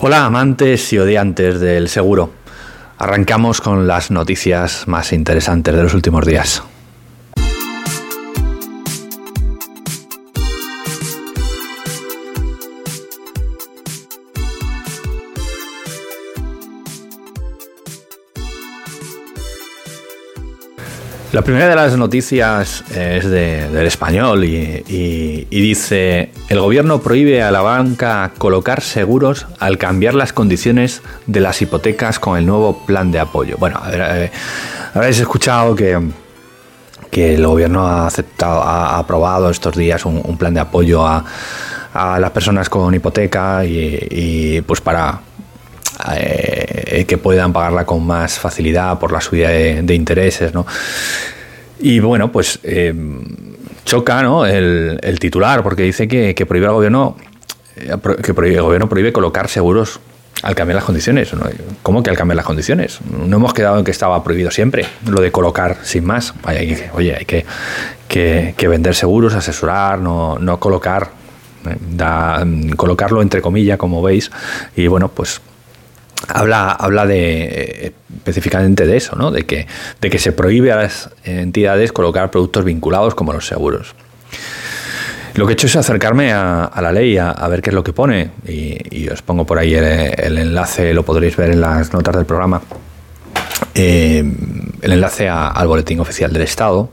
Hola amantes y odiantes del seguro. Arrancamos con las noticias más interesantes de los últimos días. La primera de las noticias es del español y, dice, el gobierno prohíbe a la banca colocar seguros al cambiar las condiciones de las hipotecas con el nuevo plan de apoyo. Bueno, eh, habréis escuchado que, que el gobierno ha aceptado, ha aprobado estos días un, plan de apoyo a, las personas con hipoteca y pues para eh, que puedan pagarla con más facilidad por la subida de, intereses, ¿no? Y bueno, pues eh, choca ¿no? el, titular porque dice que, prohíbe al gobierno eh, que el gobierno prohíbe colocar seguros al cambiar las condiciones. ¿Cómo que al cambiar las condiciones? No hemos quedado en que estaba prohibido siempre lo de colocar sin más. oye, hay que, vender seguros, asesorar, no, no colocar, colocarlo entre comillas, como veis. Y bueno, pues habla, habla de, específicamente de eso, ¿no? de, que, de que se prohíbe a las entidades colocar productos vinculados como los seguros. Lo que he hecho es acercarme a, la ley, a, ver qué es lo que pone, y, os pongo por ahí el, enlace, lo podréis ver en las notas del programa, eh, el enlace al boletín oficial del Estado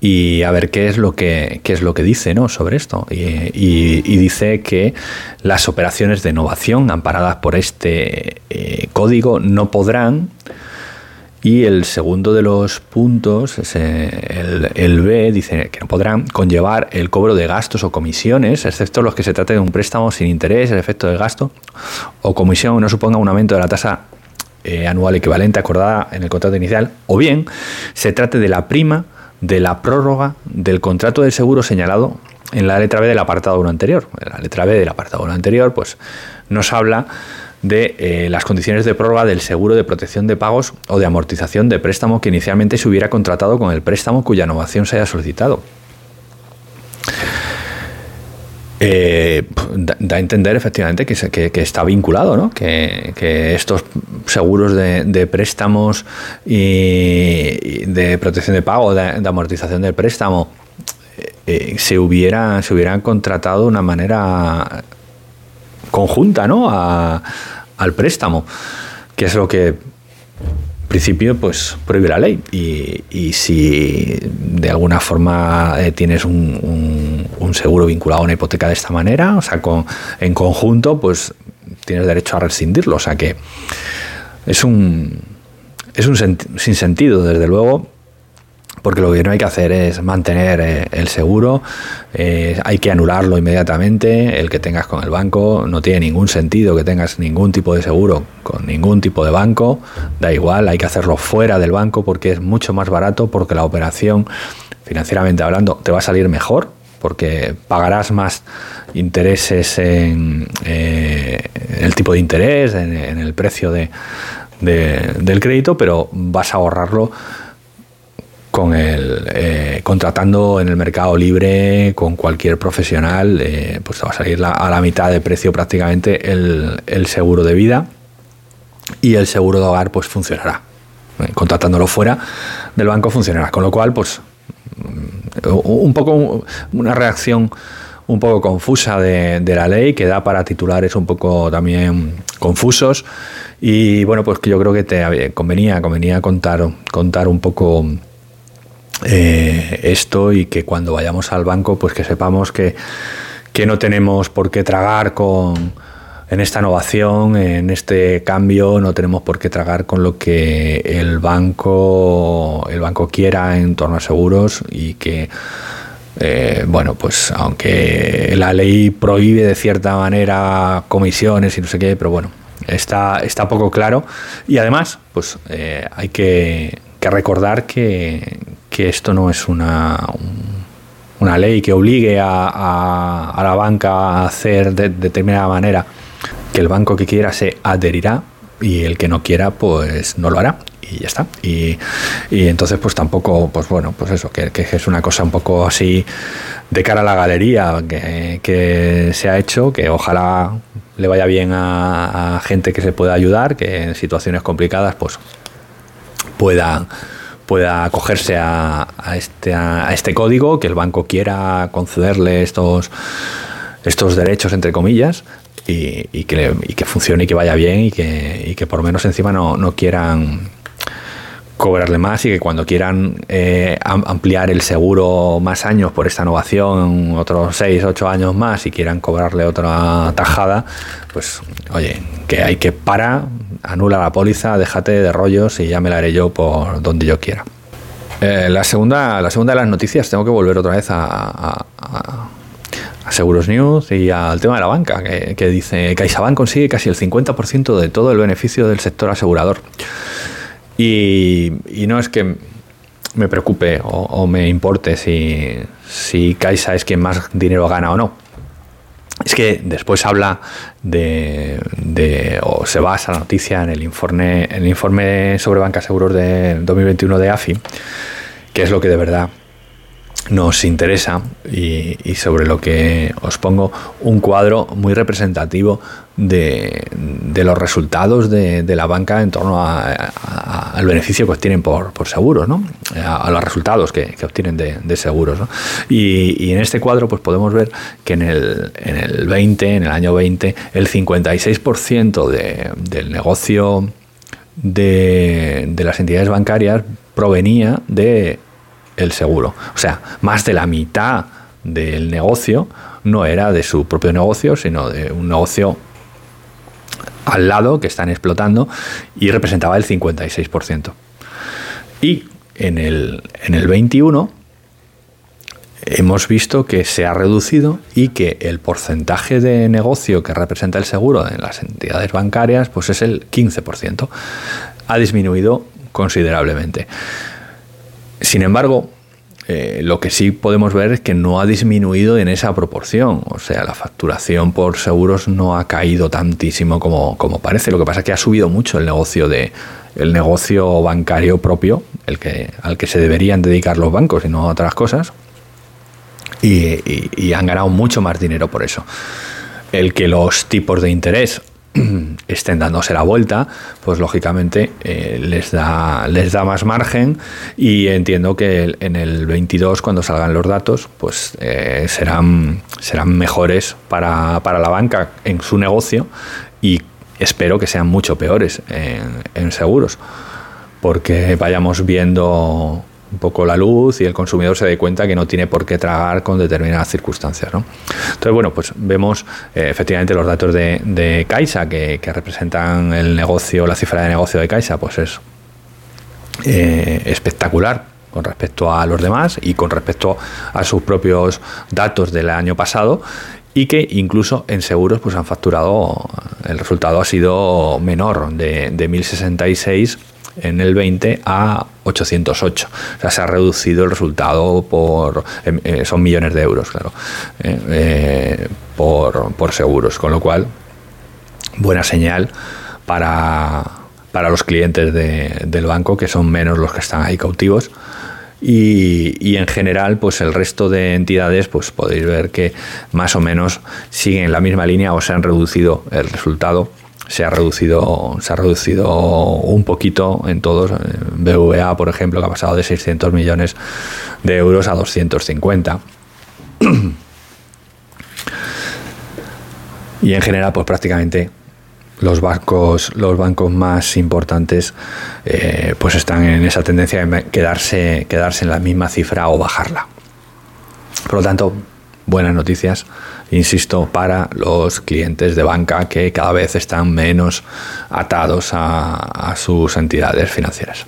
y a ver qué es lo que, qué es lo que dice ¿no? sobre esto. Y, dice que las operaciones de innovación amparadas por este eh, código no podrán. Y el segundo de los puntos, el, el, B, dice que no podrán conllevar el cobro de gastos o comisiones, excepto los que se trate de un préstamo sin interés, el efecto del gasto o comisión no suponga un aumento de la tasa eh, anual equivalente acordada en el contrato inicial, o bien se trate de la prima de la prórroga del contrato de seguro señalado en la letra B del apartado 1 anterior. La letra B del apartado 1 anterior, pues nos habla de eh, las condiciones de prórroga del seguro de protección de pagos o de amortización de préstamo que inicialmente se hubiera contratado con el préstamo cuya innovación se haya solicitado. Eh, da, a entender efectivamente que, que, está vinculado, ¿no? que, estos seguros de, préstamos y, de protección de pago, de, amortización del préstamo, eh, eh, se, hubiera, se hubieran contratado de una manera conjunta ¿no? al préstamo, que es lo que principio pues prohíbe la ley y, si de alguna forma eh, tienes un, seguro vinculado a una hipoteca de esta manera, o sea, con, en conjunto, pues tienes derecho a rescindirlo. O sea que es un, es un sinsentido, desde luego, porque lo que no hay que hacer es mantener eh, el seguro, eh, hay que anularlo inmediatamente, el que tengas con el banco, no tiene ningún sentido que tengas ningún tipo de seguro con ningún tipo de banco, da igual, hay que hacerlo fuera del banco porque es mucho más barato, porque la operación, financieramente hablando, te va a salir mejor, porque pagarás más intereses en eh, el tipo de interés, en, el precio de, del crédito, pero vas a ahorrarlo con el eh, contratando en el mercado libre con cualquier profesional, eh, pues te va a salir a la mitad de precio prácticamente el, seguro de vida y el seguro de hogar pues funcionará. Contratándolo fuera del banco funcionará. Con lo cual, pues un poco una reacción un poco confusa de, la ley que da para titulares un poco también confusos. Y bueno pues que yo creo que te convenía convenía contar contar un poco eh, esto y que cuando vayamos al banco, pues que sepamos que, no tenemos por qué tragar con en esta innovación, en este cambio, no tenemos por qué tragar con lo que el banco, el banco quiera en torno a seguros y que eh, bueno, pues aunque la ley prohíbe de cierta manera comisiones y no sé qué, pero bueno, está, está poco claro. Y además, pues eh, hay que, recordar que, que esto no es una, una ley que obligue a, la banca a hacer de, determinada manera, que el banco que quiera se adherirá y el que no quiera pues no lo hará. ya está. Y, entonces, pues tampoco, pues bueno, pues eso, que, es una cosa un poco así de cara a la galería que, se ha hecho, que ojalá le vaya bien a, gente que se pueda ayudar, que en situaciones complicadas, pues pueda pueda acogerse a, este, a este código, que el banco quiera concederle estos, estos derechos, entre comillas, y, que, funcione y que vaya bien y que, y que por menos encima no, quieran cobrarle más y que cuando quieran eh, ampliar el seguro más años por esta innovación, otros 6, 8 años más y quieran cobrarle otra tajada, pues oye, que hay que parar, anula la póliza, déjate de rollos y ya me la haré yo por donde yo quiera. Eh, la, segunda, la segunda de las noticias, tengo que volver otra vez a Seguros News y al tema de la banca, que, dice CaixaBank consigue casi el 50% de todo el beneficio del sector asegurador. Y, no es que me preocupe o, me importe si, si Caixa es quien más dinero gana o no. Es que después habla de, de, o se basa la noticia en el informe, en el informe sobre banca seguros de 2021 de AFI, que es lo que de verdad nos interesa y, sobre lo que os pongo un cuadro muy representativo de, los resultados de, la banca en torno al beneficio que obtienen por, seguros, ¿no? a, los resultados que, obtienen de, seguros. Y, en este cuadro pues podemos ver que en el, en el 20, en el año 20, el 56% del negocio de las entidades bancarias provenía de el seguro. O sea, más de la mitad del negocio no era de su propio negocio, sino de un negocio al lado que están explotando y representaba el 56%. Y en el, en el 21 hemos visto que se ha reducido y que el porcentaje de negocio que representa el seguro en las entidades bancarias pues es el 15%. Ha disminuido considerablemente. Sin embargo, eh, lo que sí podemos ver es que no ha disminuido en esa proporción. O sea, la facturación por seguros no ha caído tantísimo como, parece. Lo que pasa es que ha subido mucho el negocio de el negocio bancario propio, el que, al que se deberían dedicar los bancos y no a otras cosas. y han ganado mucho más dinero por eso. El que los tipos de interés estén dándose la vuelta, pues lógicamente eh, les, da, les da más margen y entiendo que en el 22 cuando salgan los datos pues eh, serán, serán mejores para, para, la banca en su negocio y espero que sean mucho peores en, en seguros. Porque vayamos viendo un poco la luz y el consumidor se dé cuenta que no tiene por qué tragar con determinadas circunstancias. ¿no? Entonces, bueno, pues vemos eh, efectivamente los datos de, de Caixa que, representan el negocio, la cifra de negocio de Caixa, pues es eh, espectacular con respecto a los demás y con respecto a sus propios datos del año pasado y que incluso en seguros pues han facturado, el resultado ha sido menor de, de 1066 en el 20 a 808. O sea, se ha reducido el resultado por. Em, eh, son millones de euros, claro. Eh, eh, por, seguros. Con lo cual, buena señal para, para los clientes del banco, que son menos los que están ahí cautivos. Y, y, en general, pues el resto de entidades, pues podéis ver que más o menos siguen la misma línea o se han reducido el resultado se ha reducido, se ha reducido un poquito en todos. BVA, por ejemplo, que ha pasado de 600 millones de euros a 250. y en general, pues prácticamente los bancos, los bancos más importantes, eh, pues están en esa tendencia de quedarse, quedarse en la misma cifra o bajarla. Por lo tanto, buenas noticias, insisto, para los clientes de banca que cada vez están menos atados a, sus entidades financieras.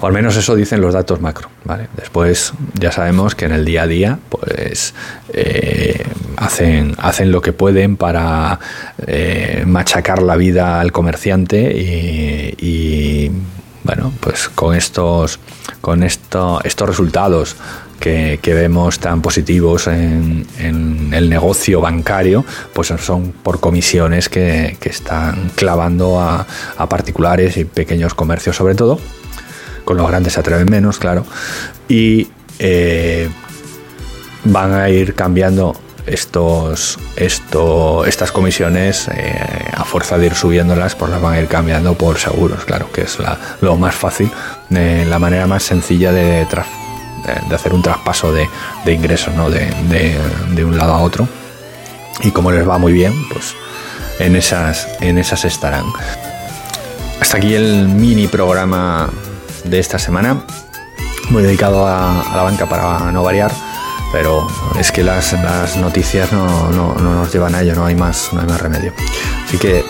Al menos eso dicen los datos macro. ¿vale? Después ya sabemos que en el día a día pues, eh, hacen, hacen lo que pueden para eh, machacar la vida al comerciante y, y bueno, pues con estos, con esto, estos resultados que, vemos tan positivos en, el negocio bancario, pues son por comisiones que, están clavando a, particulares y pequeños comercios sobre todo. Con los grandes se atreven menos, claro. Y eh, van a ir cambiando estos, esto, estas comisiones, eh, a fuerza de ir subiéndolas, pues las van a ir cambiando por seguros, claro, que es lo más fácil, eh, la manera más sencilla de, de hacer un traspaso de, ingresos ¿no? de, un lado a otro. Y como les va muy bien, pues en esas, en esas estarán. Hasta aquí el mini programa de esta semana, muy dedicado a la banca para no variar pero es que las, noticias no, nos llevan a ello, no hay, más, no hay más remedio. Así que